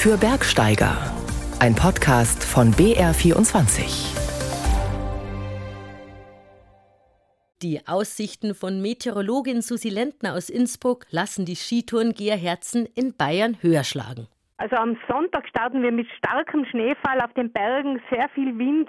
für Bergsteiger. Ein Podcast von BR24. Die Aussichten von Meteorologin Susi Lentner aus Innsbruck lassen die Skitourengeherherzen in Bayern höher schlagen. Also am Sonntag starten wir mit starkem Schneefall auf den Bergen, sehr viel Wind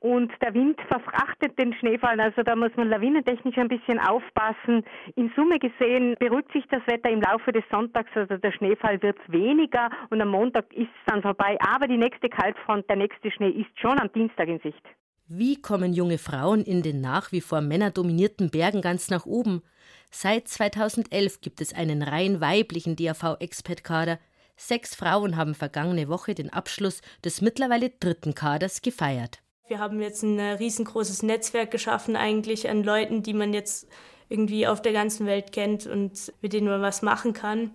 und der Wind verfrachtet den Schneefall, also da muss man lawinentechnisch ein bisschen aufpassen. In Summe gesehen beruhigt sich das Wetter im Laufe des Sonntags, also der Schneefall wird weniger und am Montag ist es dann vorbei, aber die nächste Kaltfront, der nächste Schnee ist schon am Dienstag in Sicht. Wie kommen junge Frauen in den nach wie vor männerdominierten Bergen ganz nach oben? Seit 2011 gibt es einen rein weiblichen DAV-Expert-Kader. Sechs Frauen haben vergangene Woche den Abschluss des mittlerweile dritten Kaders gefeiert. Wir haben jetzt ein äh, riesengroßes Netzwerk geschaffen eigentlich an Leuten, die man jetzt irgendwie auf der ganzen Welt kennt und mit denen man was machen kann.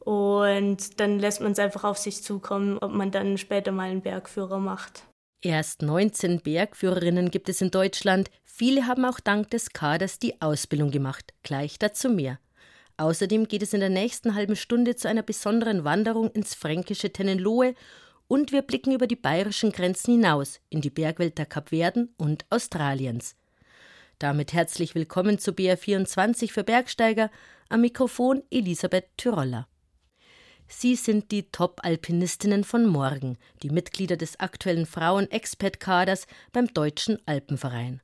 Und dann lässt man es einfach auf sich zukommen, ob man dann später mal einen Bergführer macht. Erst 19 Bergführerinnen gibt es in Deutschland. Viele haben auch dank des Kaders die Ausbildung gemacht. Gleich dazu mehr. Außerdem geht es in der nächsten halben Stunde zu einer besonderen Wanderung ins fränkische Tennenlohe und wir blicken über die bayerischen Grenzen hinaus in die Bergwelt der Kapverden und Australiens. Damit herzlich willkommen zu BR24 für Bergsteiger. Am Mikrofon Elisabeth Tyroller. Sie sind die Top-Alpinistinnen von morgen, die Mitglieder des aktuellen Frauen-Expert-Kaders beim Deutschen Alpenverein.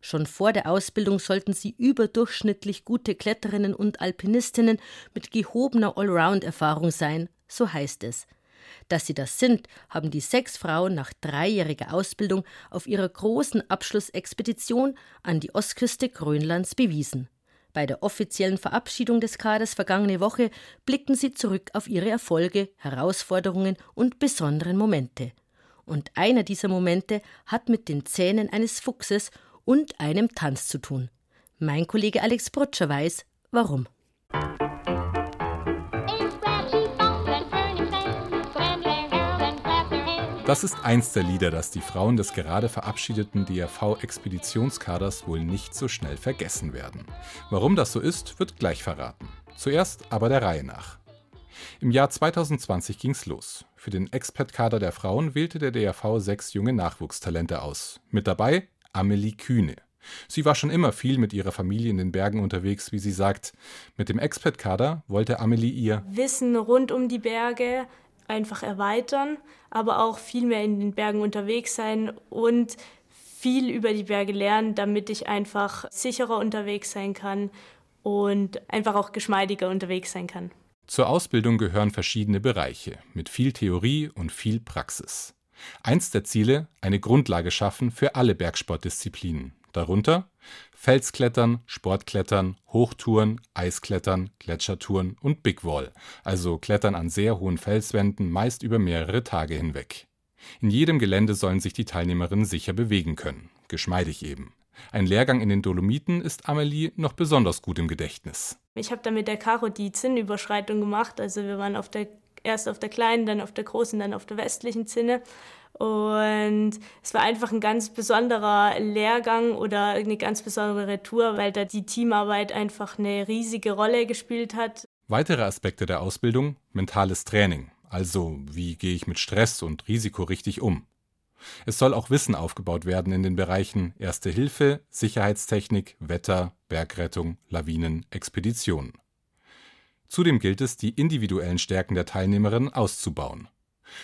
Schon vor der Ausbildung sollten sie überdurchschnittlich gute Kletterinnen und Alpinistinnen mit gehobener Allround-Erfahrung sein, so heißt es. Dass sie das sind, haben die sechs Frauen nach dreijähriger Ausbildung auf ihrer großen Abschlussexpedition an die Ostküste Grönlands bewiesen. Bei der offiziellen Verabschiedung des Kaders vergangene Woche blickten sie zurück auf ihre Erfolge, Herausforderungen und besonderen Momente. Und einer dieser Momente hat mit den Zähnen eines Fuchses und einem Tanz zu tun. Mein Kollege Alex Brutscher weiß, warum. Das ist eins der Lieder, das die Frauen des gerade verabschiedeten DRV-Expeditionskaders wohl nicht so schnell vergessen werden. Warum das so ist, wird gleich verraten. Zuerst aber der Reihe nach. Im Jahr 2020 ging's los. Für den Expert-Kader der Frauen wählte der DRV sechs junge Nachwuchstalente aus. Mit dabei Amelie Kühne. Sie war schon immer viel mit ihrer Familie in den Bergen unterwegs, wie sie sagt. Mit dem Expert-Kader wollte Amelie ihr Wissen rund um die Berge, einfach erweitern, aber auch viel mehr in den Bergen unterwegs sein und viel über die Berge lernen, damit ich einfach sicherer unterwegs sein kann und einfach auch geschmeidiger unterwegs sein kann. Zur Ausbildung gehören verschiedene Bereiche mit viel Theorie und viel Praxis. Eins der Ziele, eine Grundlage schaffen für alle Bergsportdisziplinen. Darunter Felsklettern, Sportklettern, Hochtouren, Eisklettern, Gletschertouren und Big Wall, also Klettern an sehr hohen Felswänden, meist über mehrere Tage hinweg. In jedem Gelände sollen sich die Teilnehmerinnen sicher bewegen können, geschmeidig eben. Ein Lehrgang in den Dolomiten ist Amelie noch besonders gut im Gedächtnis. Ich habe da mit der Caro die Zinnüberschreitung gemacht, also wir waren auf der, erst auf der kleinen, dann auf der großen, dann auf der westlichen Zinne und es war einfach ein ganz besonderer Lehrgang oder eine ganz besondere Tour, weil da die Teamarbeit einfach eine riesige Rolle gespielt hat. Weitere Aspekte der Ausbildung, mentales Training, also wie gehe ich mit Stress und Risiko richtig um. Es soll auch Wissen aufgebaut werden in den Bereichen Erste Hilfe, Sicherheitstechnik, Wetter, Bergrettung, Lawinen, Expeditionen. Zudem gilt es, die individuellen Stärken der Teilnehmerinnen auszubauen.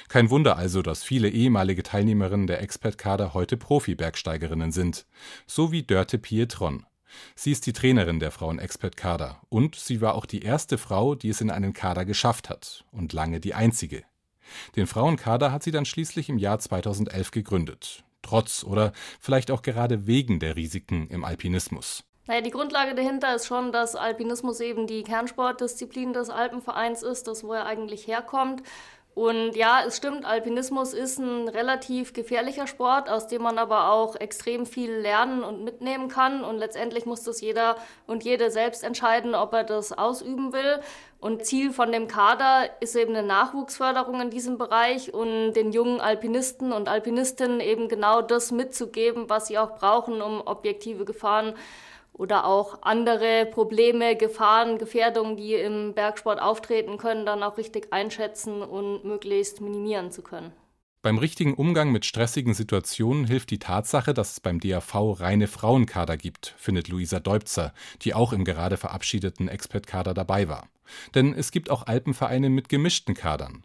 Kein Wunder also, dass viele ehemalige Teilnehmerinnen der Expert-Kader heute Profi-Bergsteigerinnen sind, so wie Dörte Pietron. Sie ist die Trainerin der Frauen-Expert-Kader und sie war auch die erste Frau, die es in einen Kader geschafft hat und lange die einzige. Den Frauenkader hat sie dann schließlich im Jahr 2011 gegründet. Trotz oder vielleicht auch gerade wegen der Risiken im Alpinismus. Naja, die Grundlage dahinter ist schon, dass Alpinismus eben die Kernsportdisziplin des Alpenvereins ist, das wo er eigentlich herkommt. Und ja, es stimmt, Alpinismus ist ein relativ gefährlicher Sport, aus dem man aber auch extrem viel lernen und mitnehmen kann. Und letztendlich muss das jeder und jede selbst entscheiden, ob er das ausüben will. Und Ziel von dem Kader ist eben eine Nachwuchsförderung in diesem Bereich und den jungen Alpinisten und Alpinistinnen eben genau das mitzugeben, was sie auch brauchen, um objektive Gefahren oder auch andere Probleme, Gefahren, Gefährdungen, die im Bergsport auftreten können, dann auch richtig einschätzen und möglichst minimieren zu können. Beim richtigen Umgang mit stressigen Situationen hilft die Tatsache, dass es beim DAV reine Frauenkader gibt, findet Luisa Deubzer, die auch im gerade verabschiedeten Expertkader dabei war. Denn es gibt auch Alpenvereine mit gemischten Kadern.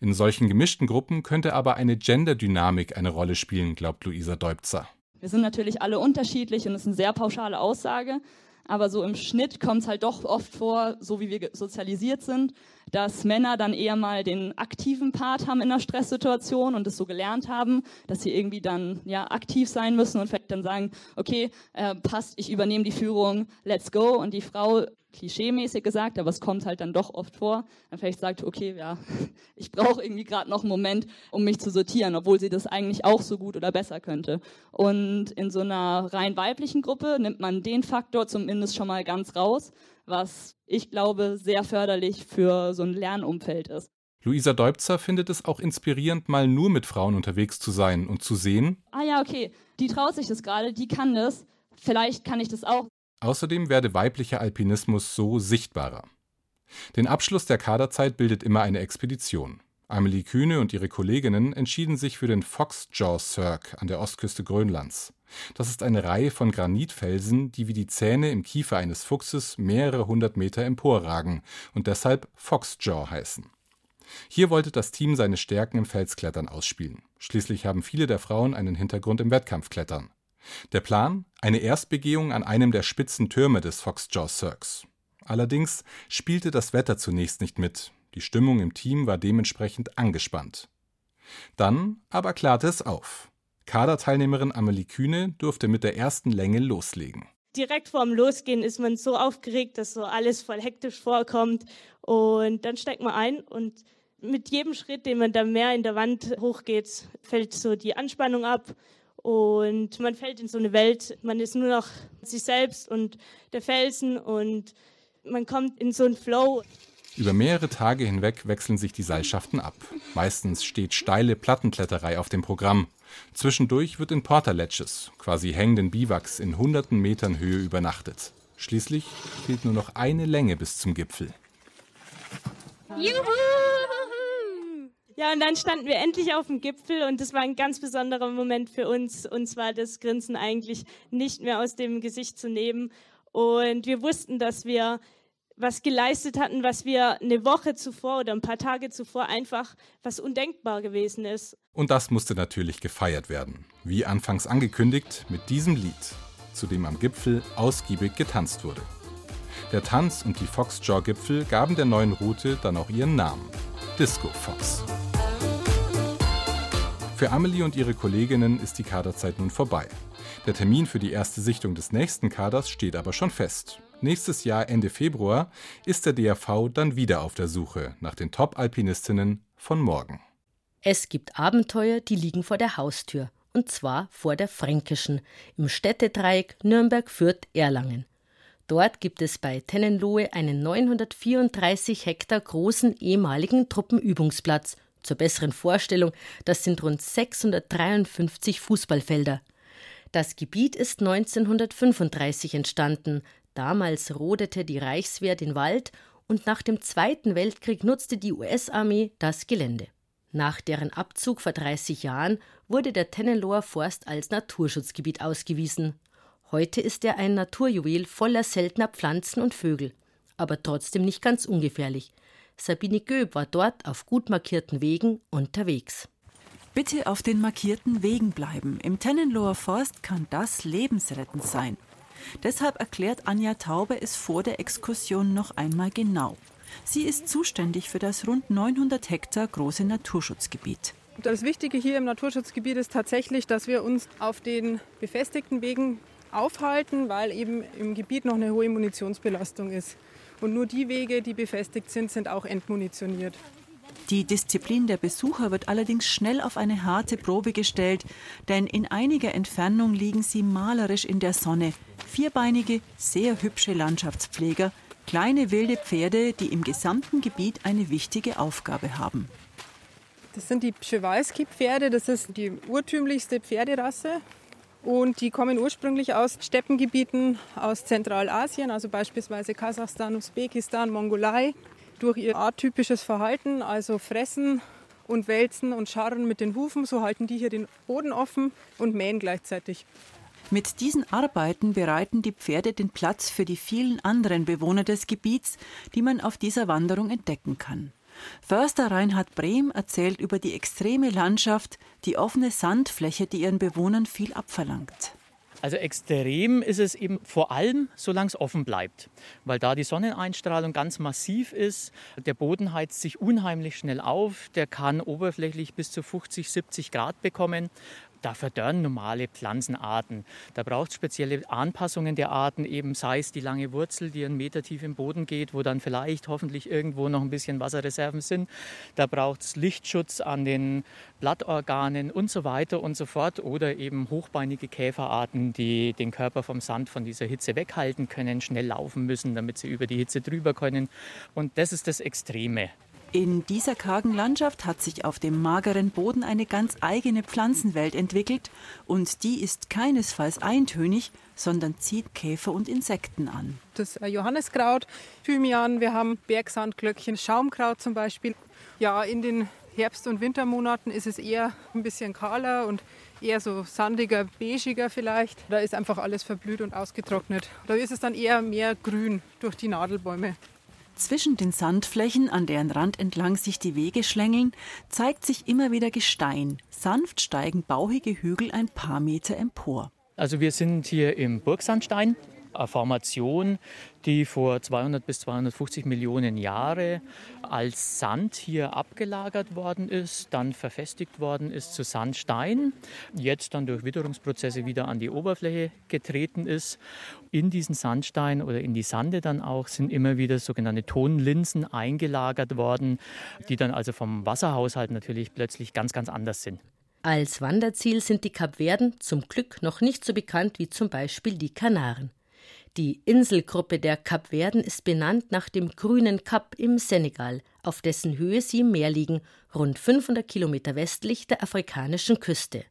In solchen gemischten Gruppen könnte aber eine Genderdynamik eine Rolle spielen, glaubt Luisa Deubzer. Wir sind natürlich alle unterschiedlich und es ist eine sehr pauschale Aussage, aber so im Schnitt kommt es halt doch oft vor, so wie wir sozialisiert sind, dass Männer dann eher mal den aktiven Part haben in einer Stresssituation und es so gelernt haben, dass sie irgendwie dann ja aktiv sein müssen und vielleicht dann sagen, okay, äh, passt, ich übernehme die Führung, let's go. Und die Frau klischeemäßig gesagt, aber es kommt halt dann doch oft vor, dann vielleicht sagt, okay, ja, ich brauche irgendwie gerade noch einen Moment, um mich zu sortieren, obwohl sie das eigentlich auch so gut oder besser könnte. Und in so einer rein weiblichen Gruppe nimmt man den Faktor zumindest schon mal ganz raus, was ich glaube sehr förderlich für so ein Lernumfeld ist. Luisa Deubzer findet es auch inspirierend, mal nur mit Frauen unterwegs zu sein und zu sehen. Ah ja, okay, die traut sich das gerade, die kann das. Vielleicht kann ich das auch. Außerdem werde weiblicher Alpinismus so sichtbarer. Den Abschluss der Kaderzeit bildet immer eine Expedition. Amelie Kühne und ihre Kolleginnen entschieden sich für den Foxjaw Cirque an der Ostküste Grönlands. Das ist eine Reihe von Granitfelsen, die wie die Zähne im Kiefer eines Fuchses mehrere hundert Meter emporragen und deshalb Foxjaw heißen. Hier wollte das Team seine Stärken im Felsklettern ausspielen. Schließlich haben viele der Frauen einen Hintergrund im Wettkampfklettern. Der Plan? Eine Erstbegehung an einem der spitzen Türme des Foxjaw Cirques. Allerdings spielte das Wetter zunächst nicht mit. Die Stimmung im Team war dementsprechend angespannt. Dann aber klarte es auf. Kaderteilnehmerin Amelie Kühne durfte mit der ersten Länge loslegen. Direkt vorm Losgehen ist man so aufgeregt, dass so alles voll hektisch vorkommt. Und dann steigt man ein und mit jedem Schritt, den man da mehr in der Wand hochgeht, fällt so die Anspannung ab und man fällt in so eine Welt, man ist nur noch sich selbst und der Felsen und man kommt in so einen Flow. Über mehrere Tage hinweg wechseln sich die Seilschaften ab. Meistens steht steile Plattenkletterei auf dem Programm. Zwischendurch wird in Porterletches, quasi hängenden Biwaks in hunderten Metern Höhe übernachtet. Schließlich fehlt nur noch eine Länge bis zum Gipfel. Juhu! Ja, und dann standen wir endlich auf dem Gipfel und das war ein ganz besonderer Moment für uns. Uns war das Grinsen eigentlich nicht mehr aus dem Gesicht zu nehmen. Und wir wussten, dass wir was geleistet hatten, was wir eine Woche zuvor oder ein paar Tage zuvor einfach was undenkbar gewesen ist. Und das musste natürlich gefeiert werden. Wie anfangs angekündigt, mit diesem Lied, zu dem am Gipfel ausgiebig getanzt wurde. Der Tanz und die Foxjaw-Gipfel gaben der neuen Route dann auch ihren Namen. Disco Fox. Für Amelie und ihre Kolleginnen ist die Kaderzeit nun vorbei. Der Termin für die erste Sichtung des nächsten Kaders steht aber schon fest. Nächstes Jahr Ende Februar ist der DRV dann wieder auf der Suche nach den Top-Alpinistinnen von morgen. Es gibt Abenteuer, die liegen vor der Haustür. Und zwar vor der Fränkischen, im Städtedreieck Nürnberg, Fürth, Erlangen. Dort gibt es bei Tennenlohe einen 934 Hektar großen ehemaligen Truppenübungsplatz zur besseren Vorstellung, das sind rund 653 Fußballfelder. Das Gebiet ist 1935 entstanden. Damals rodete die Reichswehr den Wald und nach dem Zweiten Weltkrieg nutzte die US-Armee das Gelände. Nach deren Abzug vor 30 Jahren wurde der Tennenloher Forst als Naturschutzgebiet ausgewiesen. Heute ist er ein Naturjuwel voller seltener Pflanzen und Vögel, aber trotzdem nicht ganz ungefährlich. Sabine Göb war dort auf gut markierten Wegen unterwegs. Bitte auf den markierten Wegen bleiben. Im Tennenloher Forst kann das lebensrettend sein. Deshalb erklärt Anja Taube es vor der Exkursion noch einmal genau. Sie ist zuständig für das rund 900 Hektar große Naturschutzgebiet. Das Wichtige hier im Naturschutzgebiet ist tatsächlich, dass wir uns auf den befestigten Wegen aufhalten, weil eben im Gebiet noch eine hohe Munitionsbelastung ist. Und nur die Wege, die befestigt sind, sind auch entmunitioniert. Die Disziplin der Besucher wird allerdings schnell auf eine harte Probe gestellt, denn in einiger Entfernung liegen sie malerisch in der Sonne. Vierbeinige, sehr hübsche Landschaftspfleger, kleine wilde Pferde, die im gesamten Gebiet eine wichtige Aufgabe haben. Das sind die Przewalski-Pferde, das ist die urtümlichste Pferderasse Und die kommen ursprünglich aus Steppengebieten aus Zentralasien, also beispielsweise Kasachstan, Usbekistan, Mongolei. Durch ihr arttypisches Verhalten, also Fressen und Wälzen und Scharren mit den Hufen, so halten die hier den Boden offen und mähen gleichzeitig. Mit diesen Arbeiten bereiten die Pferde den Platz für die vielen anderen Bewohner des Gebiets, die man auf dieser Wanderung entdecken kann. Förster Reinhard Brehm erzählt über die extreme Landschaft, die offene Sandfläche, die ihren Bewohnern viel abverlangt. Also extrem ist es eben vor allem, solange es offen bleibt, weil da die Sonneneinstrahlung ganz massiv ist. Der Boden heizt sich unheimlich schnell auf, der kann oberflächlich bis zu 50, 70 Grad bekommen da verdörren normale Pflanzenarten. Da braucht es spezielle Anpassungen der Arten, eben sei es die lange Wurzel, die einen Meter tief im Boden geht, wo dann vielleicht hoffentlich irgendwo noch ein bisschen Wasserreserven sind. Da braucht es Lichtschutz an den Blattorganen und so weiter und so fort. Oder eben hochbeinige Käferarten, die den Körper vom Sand von dieser Hitze weghalten können, schnell laufen müssen, damit sie über die Hitze drüber können. Und das ist das Extreme. In dieser kargen Landschaft hat sich auf dem mageren Boden eine ganz eigene Pflanzenwelt entwickelt und die ist keinesfalls eintönig, sondern zieht Käfer und Insekten an. Das Johanneskraut, Thymian, wir haben Bergsandglöckchen, Schaumkraut zum Beispiel. Ja, in den Herbst- und Wintermonaten ist es eher ein bisschen kahler und eher so sandiger, beigiger vielleicht. Da ist einfach alles verblüht und ausgetrocknet. Da ist es dann eher mehr grün durch die Nadelbäume. Zwischen den Sandflächen, an deren Rand entlang sich die Wege schlängeln, zeigt sich immer wieder Gestein. Sanft steigen bauchige Hügel ein paar Meter empor. Also wir sind hier im Burgsandstein eine Formation, die vor 200 bis 250 Millionen Jahre als Sand hier abgelagert worden ist, dann verfestigt worden ist zu Sandstein, jetzt dann durch Witterungsprozesse wieder an die Oberfläche getreten ist. In diesen Sandstein oder in die Sande dann auch sind immer wieder sogenannte Tonlinsen eingelagert worden, die dann also vom Wasserhaushalt natürlich plötzlich ganz, ganz anders sind. Als Wanderziel sind die Kapverden zum Glück noch nicht so bekannt wie zum Beispiel die Kanaren. Die Inselgruppe der Kapverden ist benannt nach dem grünen Kap im Senegal, auf dessen Höhe sie im Meer liegen, rund 500 Kilometer westlich der afrikanischen Küste.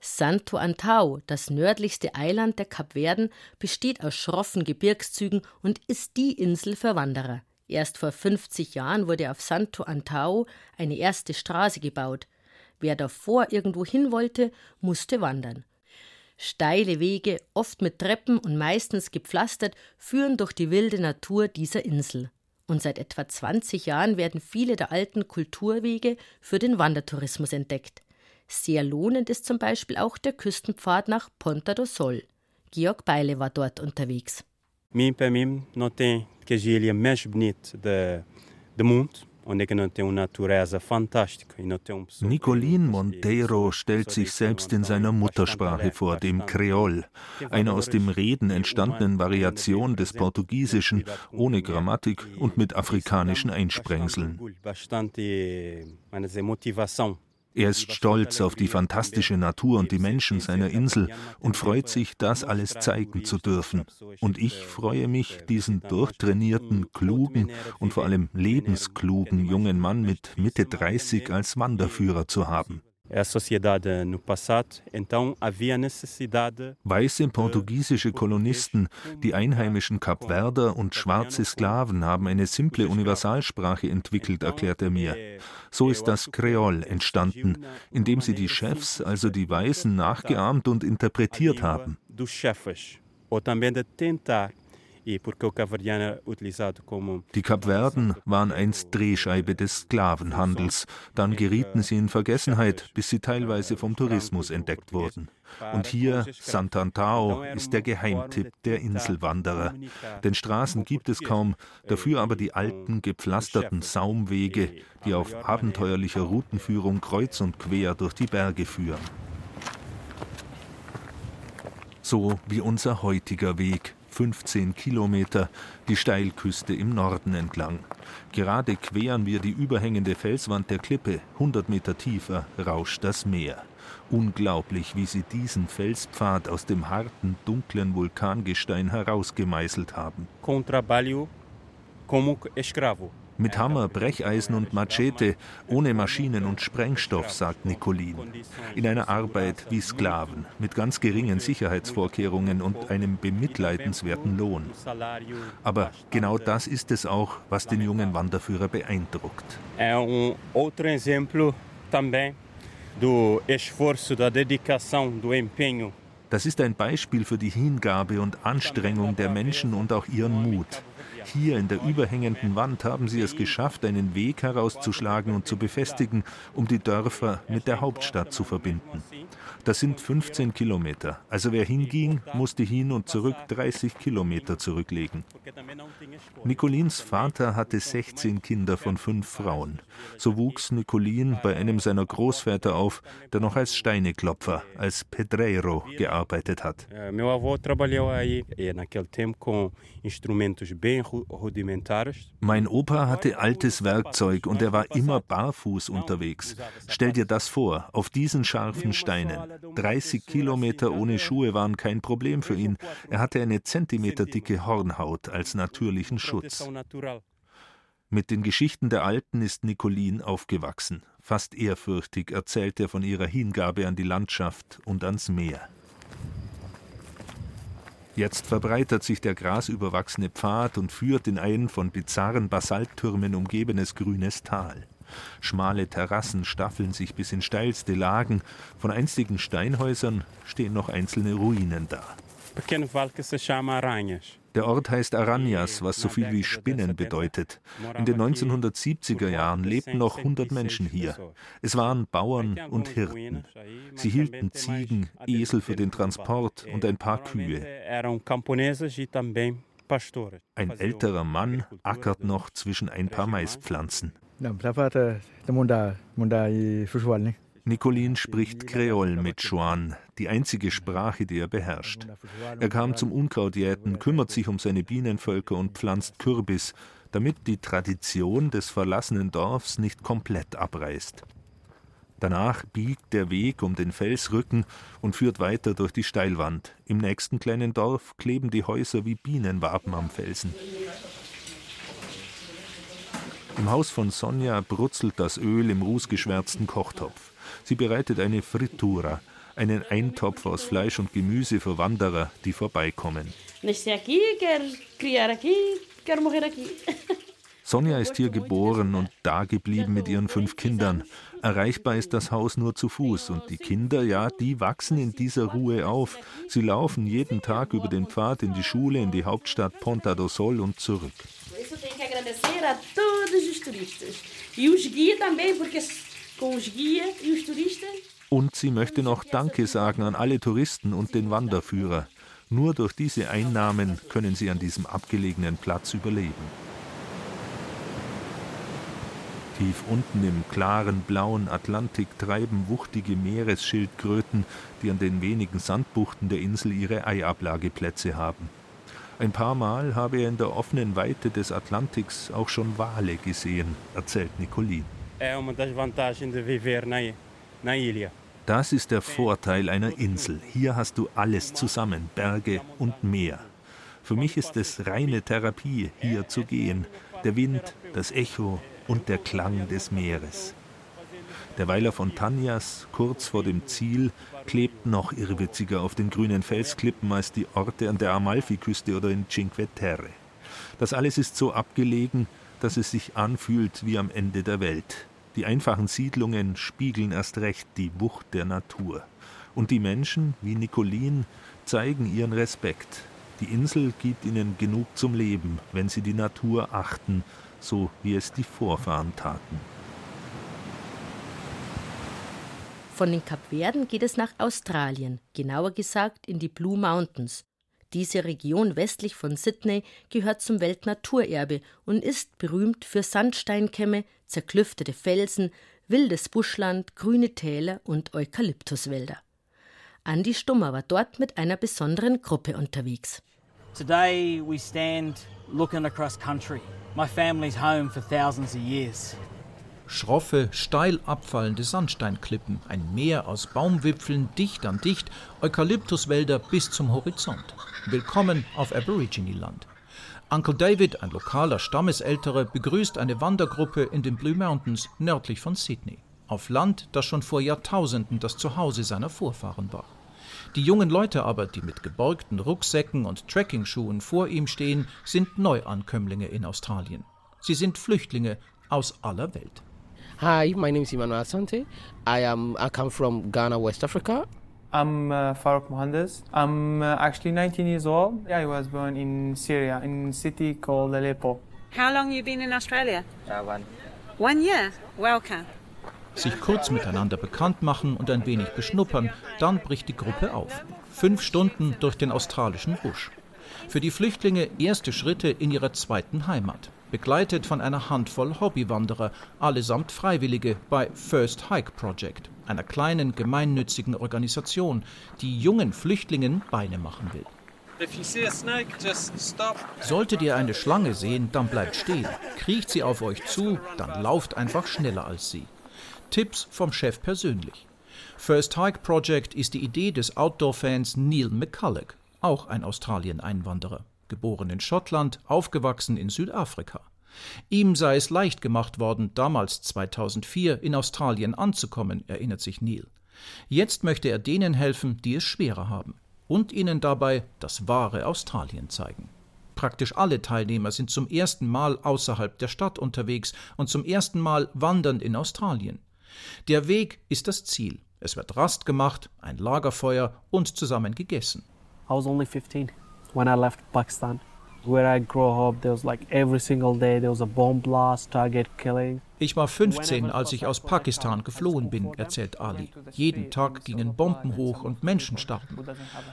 Santo Antao, das nördlichste Eiland der Kapverden, besteht aus schroffen Gebirgszügen und ist die Insel für Wanderer. Erst vor 50 Jahren wurde auf Santo Antao eine erste Straße gebaut. Wer davor irgendwo hin wollte, musste wandern. Steile Wege, oft mit Treppen und meistens gepflastert, führen durch die wilde Natur dieser Insel. Und seit etwa 20 Jahren werden viele der alten Kulturwege für den Wandertourismus entdeckt. Sehr lohnend ist zum Beispiel auch der Küstenpfad nach Ponta do Sol. Georg Beile war dort unterwegs. Mim, para mim, não tem que a mais bonita do mundo. Nicolin Monteiro stellt sich selbst in seiner Muttersprache vor, dem Kreol, einer aus dem Reden entstandenen Variation des Portugiesischen, ohne Grammatik und mit afrikanischen Einsprengseln. Er ist stolz auf die fantastische Natur und die Menschen seiner Insel und freut sich, das alles zeigen zu dürfen. Und ich freue mich, diesen durchtrainierten, klugen und vor allem lebensklugen jungen Mann mit Mitte 30 als Wanderführer zu haben. Weiße portugiesische Kolonisten, die einheimischen Kapverder und schwarze Sklaven haben eine simple Universalsprache entwickelt, erklärt er mir. So ist das Kreol entstanden, indem sie die Chefs, also die Weißen, nachgeahmt und interpretiert haben. Die Kapverden waren einst Drehscheibe des Sklavenhandels. Dann gerieten sie in Vergessenheit, bis sie teilweise vom Tourismus entdeckt wurden. Und hier, Sant'Antao, ist der Geheimtipp der Inselwanderer. Denn Straßen gibt es kaum, dafür aber die alten, gepflasterten Saumwege, die auf abenteuerlicher Routenführung kreuz und quer durch die Berge führen. So wie unser heutiger Weg 15 Kilometer die Steilküste im Norden entlang. Gerade queren wir die überhängende Felswand der Klippe, 100 Meter tiefer rauscht das Meer. Unglaublich, wie sie diesen Felspfad aus dem harten, dunklen Vulkangestein herausgemeißelt haben. Com trabalho como escravo. Mit Hammer, Brecheisen und Machete, ohne Maschinen und Sprengstoff, sagt Nicolin. In einer Arbeit wie Sklaven, mit ganz geringen Sicherheitsvorkehrungen und einem bemitleidenswerten Lohn. Aber genau das ist es auch, was den jungen Wanderführer beeindruckt. É outro exemplo também do esforço, da dedicação, do empenho das ist ein Beispiel für die Hingabe und Anstrengung der Menschen und auch ihren Mut. Hier in der überhängenden Wand haben sie es geschafft, einen Weg herauszuschlagen und zu befestigen, um die Dörfer mit der Hauptstadt zu verbinden. Das sind 15 Kilometer. Also wer hinging, musste hin und zurück 30 Kilometer zurücklegen. Nicolins Vater hatte 16 Kinder von fünf Frauen. So wuchs Nicolin bei einem seiner Großväter auf, der noch als Steineklopfer, als Pedreiro gearbeitet hat. Meu avô trabalhou aí naquele tempo com instrumentos bem mein Opa hatte altes Werkzeug und er war immer barfuß unterwegs. Stell dir das vor, auf diesen scharfen Steinen. 30 Kilometer ohne Schuhe waren kein Problem für ihn. Er hatte eine zentimeterdicke Hornhaut als natürlichen Schutz. Mit den Geschichten der Alten ist Nicolin aufgewachsen. Fast ehrfürchtig erzählt er von ihrer Hingabe an die Landschaft und ans Meer. Jetzt verbreitert sich der grasüberwachsene Pfad und führt in ein von bizarren Basalttürmen umgebenes grünes Tal. Schmale Terrassen staffeln sich bis in steilste Lagen, von einstigen Steinhäusern stehen noch einzelne Ruinen da. Der Ort heißt Aranyas, was so viel wie Spinnen bedeutet. In den 1970er Jahren lebten noch 100 Menschen hier. Es waren Bauern und Hirten. Sie hielten Ziegen, Esel für den Transport und ein paar Kühe. Ein älterer Mann ackert noch zwischen ein paar Maispflanzen. Nicolin spricht Kreol mit Juan, die einzige Sprache, die er beherrscht. Er kam zum Unkrautjäten, kümmert sich um seine Bienenvölker und pflanzt Kürbis, damit die Tradition des verlassenen Dorfs nicht komplett abreißt. Danach biegt der Weg um den Felsrücken und führt weiter durch die Steilwand. Im nächsten kleinen Dorf kleben die Häuser wie Bienenwaben am Felsen. Im Haus von Sonja brutzelt das Öl im rußgeschwärzten Kochtopf. Sie bereitet eine Fritura, einen Eintopf aus Fleisch und Gemüse für Wanderer, die vorbeikommen. Sonja ist hier geboren und da geblieben mit ihren fünf Kindern. Erreichbar ist das Haus nur zu Fuß und die Kinder, ja, die wachsen in dieser Ruhe auf. Sie laufen jeden Tag über den Pfad in die Schule, in die Hauptstadt Ponta do Sol und zurück. Isso tem que agradecer a todos os turistas e os guias também, porque und sie möchte noch Danke sagen an alle Touristen und den Wanderführer. Nur durch diese Einnahmen können sie an diesem abgelegenen Platz überleben. Tief unten im klaren blauen Atlantik treiben wuchtige Meeresschildkröten, die an den wenigen Sandbuchten der Insel ihre Eiablageplätze haben. Ein paar Mal habe er in der offenen Weite des Atlantiks auch schon Wale gesehen, erzählt Nicolin das ist der Vorteil einer Insel. Hier hast du alles zusammen, Berge und Meer. Für mich ist es reine Therapie, hier zu gehen. Der Wind, das Echo und der Klang des Meeres. Der Weiler von Tanyas, kurz vor dem Ziel, klebt noch irrwitziger auf den grünen Felsklippen als die Orte an der Amalfiküste oder in Cinque Terre. Das alles ist so abgelegen, dass es sich anfühlt wie am Ende der Welt. Die einfachen Siedlungen spiegeln erst recht die Wucht der Natur. Und die Menschen, wie Nicolin, zeigen ihren Respekt. Die Insel gibt ihnen genug zum Leben, wenn sie die Natur achten, so wie es die Vorfahren taten. Von den Kapverden geht es nach Australien, genauer gesagt in die Blue Mountains. Diese Region westlich von Sydney gehört zum Weltnaturerbe und ist berühmt für Sandsteinkämme, zerklüftete Felsen, wildes Buschland, grüne Täler und Eukalyptuswälder. Andi Stummer war dort mit einer besonderen Gruppe unterwegs. Today we stand looking across country. My family's home for thousands of years. Schroffe, steil abfallende Sandsteinklippen, ein Meer aus Baumwipfeln dicht an dicht, Eukalyptuswälder bis zum Horizont. Willkommen auf Aborigine-Land. Uncle David, ein lokaler Stammesältere, begrüßt eine Wandergruppe in den Blue Mountains nördlich von Sydney. Auf Land, das schon vor Jahrtausenden das Zuhause seiner Vorfahren war. Die jungen Leute aber, die mit geborgten Rucksäcken und Trekkingschuhen vor ihm stehen, sind Neuankömmlinge in Australien. Sie sind Flüchtlinge aus aller Welt. Hi, my name is Emmanuel Asante. I am I come from Ghana, West Africa. I'm uh, Farouk Mohandes. I'm uh, actually 19 years old. I was born in Syria, in a city called Aleppo. How long you been in Australia? Uh, one. One year. Welcome. Sich kurz miteinander bekannt machen und ein wenig beschnuppern, dann bricht die Gruppe auf. Fünf Stunden durch den australischen Busch. Für die Flüchtlinge erste Schritte in ihrer zweiten Heimat begleitet von einer Handvoll Hobbywanderer, allesamt Freiwillige bei First Hike Project, einer kleinen gemeinnützigen Organisation, die jungen Flüchtlingen Beine machen will. Solltet ihr eine Schlange sehen, dann bleibt stehen. Kriecht sie auf euch zu, dann lauft einfach schneller als sie. Tipps vom Chef persönlich. First Hike Project ist die Idee des Outdoor-Fans Neil McCulloch, auch ein Australien-Einwanderer geboren in Schottland, aufgewachsen in Südafrika. Ihm sei es leicht gemacht worden, damals 2004 in Australien anzukommen, erinnert sich Neil. Jetzt möchte er denen helfen, die es schwerer haben, und ihnen dabei das wahre Australien zeigen. Praktisch alle Teilnehmer sind zum ersten Mal außerhalb der Stadt unterwegs und zum ersten Mal wandernd in Australien. Der Weg ist das Ziel. Es wird Rast gemacht, ein Lagerfeuer und zusammen gegessen. I was only 15 when I left Pakistan. Where I grew up, there was like every single day there was a bomb blast, target killing. Ich war 15, als ich aus Pakistan geflohen bin, erzählt Ali. Jeden Tag gingen Bomben hoch und Menschen starben.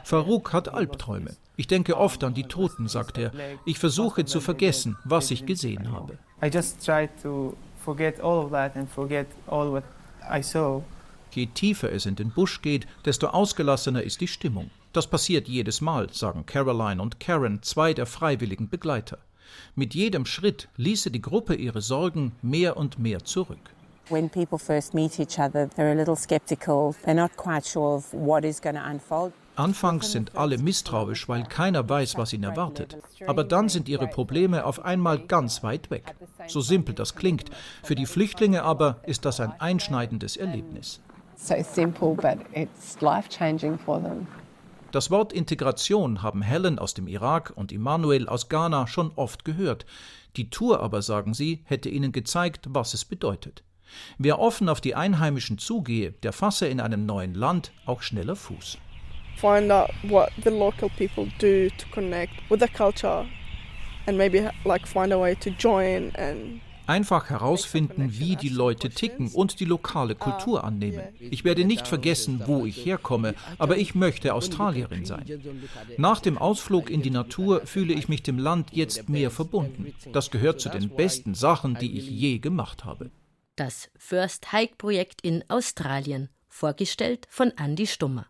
Farouk hat Albträume. Ich denke oft an die Toten, sagt er. Ich versuche zu vergessen, was ich gesehen habe. I just try to forget all of that and forget all what I saw. Je tiefer es in den Busch geht, desto ausgelassener ist die Stimmung. Das passiert jedes Mal, sagen Caroline und Karen, zwei der freiwilligen Begleiter. Mit jedem Schritt ließe die Gruppe ihre Sorgen mehr und mehr zurück. When people first meet each other, they're a little skeptical. They're not quite sure of what is going to unfold. Anfangs sind alle misstrauisch, weil keiner weiß, was ihn erwartet. Aber dann sind ihre Probleme auf einmal ganz weit weg. So simpel das klingt. Für die Flüchtlinge aber ist das ein einschneidendes Erlebnis. So simple, but it's life-changing for them. Das Wort Integration haben Helen aus dem Irak und Immanuel aus Ghana schon oft gehört. Die Tour aber, sagen sie, hätte ihnen gezeigt, was es bedeutet. Wer offen auf die Einheimischen zugehe, der fasse in einem neuen Land auch schneller Fuß. Find out what the local people do to connect with the culture and maybe like find a way to join and Einfach herausfinden, wie die Leute ticken und die lokale Kultur annehmen. Ich werde nicht vergessen, wo ich herkomme, aber ich möchte Australierin sein. Nach dem Ausflug in die Natur fühle ich mich dem Land jetzt mehr verbunden. Das gehört zu den besten Sachen, die ich je gemacht habe. Das First Hike Projekt in Australien, vorgestellt von Andy Stummer.